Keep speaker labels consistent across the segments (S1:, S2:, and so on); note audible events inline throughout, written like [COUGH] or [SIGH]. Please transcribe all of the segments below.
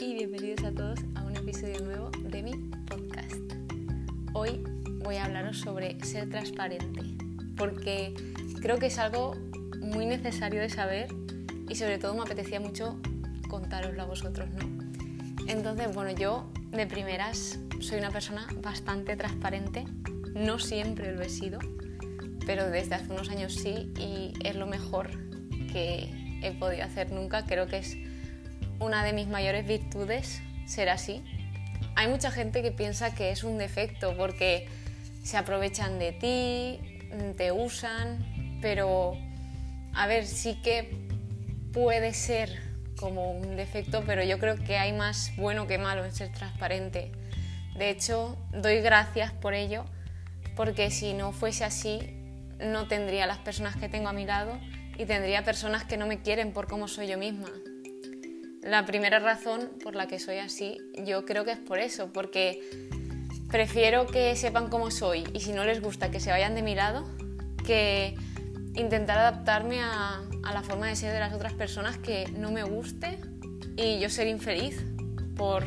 S1: y bienvenidos a todos a un episodio nuevo de mi podcast. Hoy voy a hablaros sobre ser transparente, porque creo que es algo muy necesario de saber y sobre todo me apetecía mucho contároslo a vosotros, ¿no? Entonces, bueno, yo de primeras soy una persona bastante transparente, no siempre lo he sido, pero desde hace unos años sí y es lo mejor que he podido hacer nunca, creo que es una de mis mayores virtudes ser así. Hay mucha gente que piensa que es un defecto porque se aprovechan de ti, te usan, pero a ver, sí que puede ser como un defecto, pero yo creo que hay más bueno que malo en ser transparente. De hecho, doy gracias por ello, porque si no fuese así, no tendría las personas que tengo a mi lado y tendría personas que no me quieren por cómo soy yo misma. La primera razón por la que soy así, yo creo que es por eso, porque prefiero que sepan cómo soy y si no les gusta que se vayan de mi lado, que intentar adaptarme a, la forma de ser de las otras personas que no me guste y yo ser infeliz por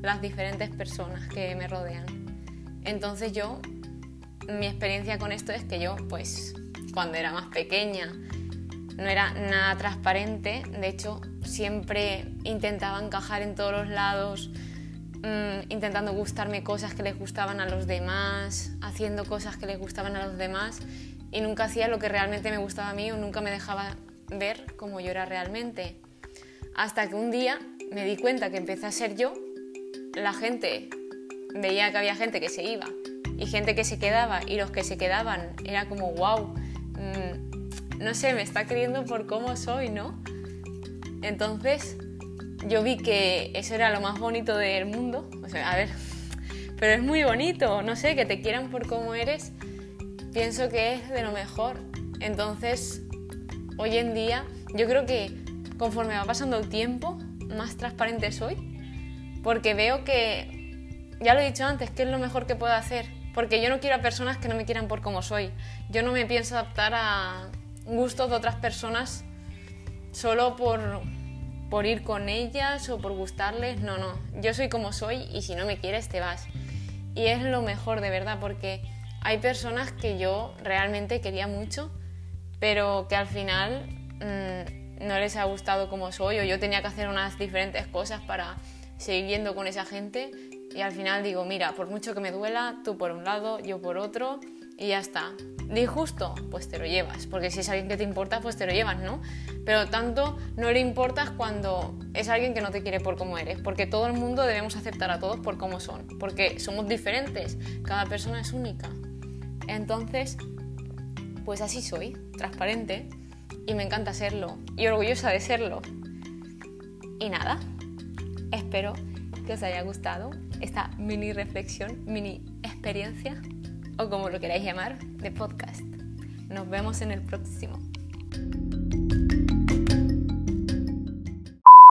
S1: las diferentes personas que me rodean. Entonces yo, mi experiencia con esto es que yo, pues, cuando era más pequeña, no era nada transparente, de hecho, siempre intentaba encajar en todos los lados, mm, intentando gustarme cosas que les gustaban a los demás, haciendo cosas que les gustaban a los demás y nunca hacía lo que realmente me gustaba a mí o nunca me dejaba ver como yo era realmente. Hasta que un día me di cuenta que empecé a ser yo, la gente veía que había gente que se iba y gente que se quedaba y los que se quedaban era como wow, no sé, me está queriendo por cómo soy, ¿no? Entonces yo vi que eso era lo más bonito del mundo, o sea, a ver, [LAUGHS] pero es muy bonito, no sé, que te quieran por cómo eres pienso que es de lo mejor. Entonces, hoy en día, yo creo que conforme va pasando el tiempo, más transparente soy, porque veo que, ya lo he dicho antes, que es lo mejor que puedo hacer, porque yo no quiero a personas que no me quieran por como soy. Yo no me pienso adaptar a gustos de otras personas solo por, por ir con ellas o por gustarles. No, no. Yo soy como soy y si no me quieres te vas. Y es lo mejor de verdad porque hay personas que yo realmente quería mucho, pero que al final mm, no les ha gustado como soy o yo tenía que hacer unas diferentes cosas para seguir yendo con esa gente y al final digo, mira, por mucho que me duela, tú por un lado, yo por otro y ya está. Disgusto, pues te lo llevas, porque si es alguien que te importa, pues te lo llevas, ¿no? Pero tanto no le importas cuando es alguien que no te quiere por cómo eres, porque todo el mundo debemos aceptar a todos por cómo son, porque somos diferentes, cada persona es única. Entonces, pues así soy, transparente, y me encanta serlo, y orgullosa de serlo. Y nada, espero que os haya gustado esta mini reflexión, mini experiencia, o como lo queráis llamar, de podcast. Nos vemos en el próximo.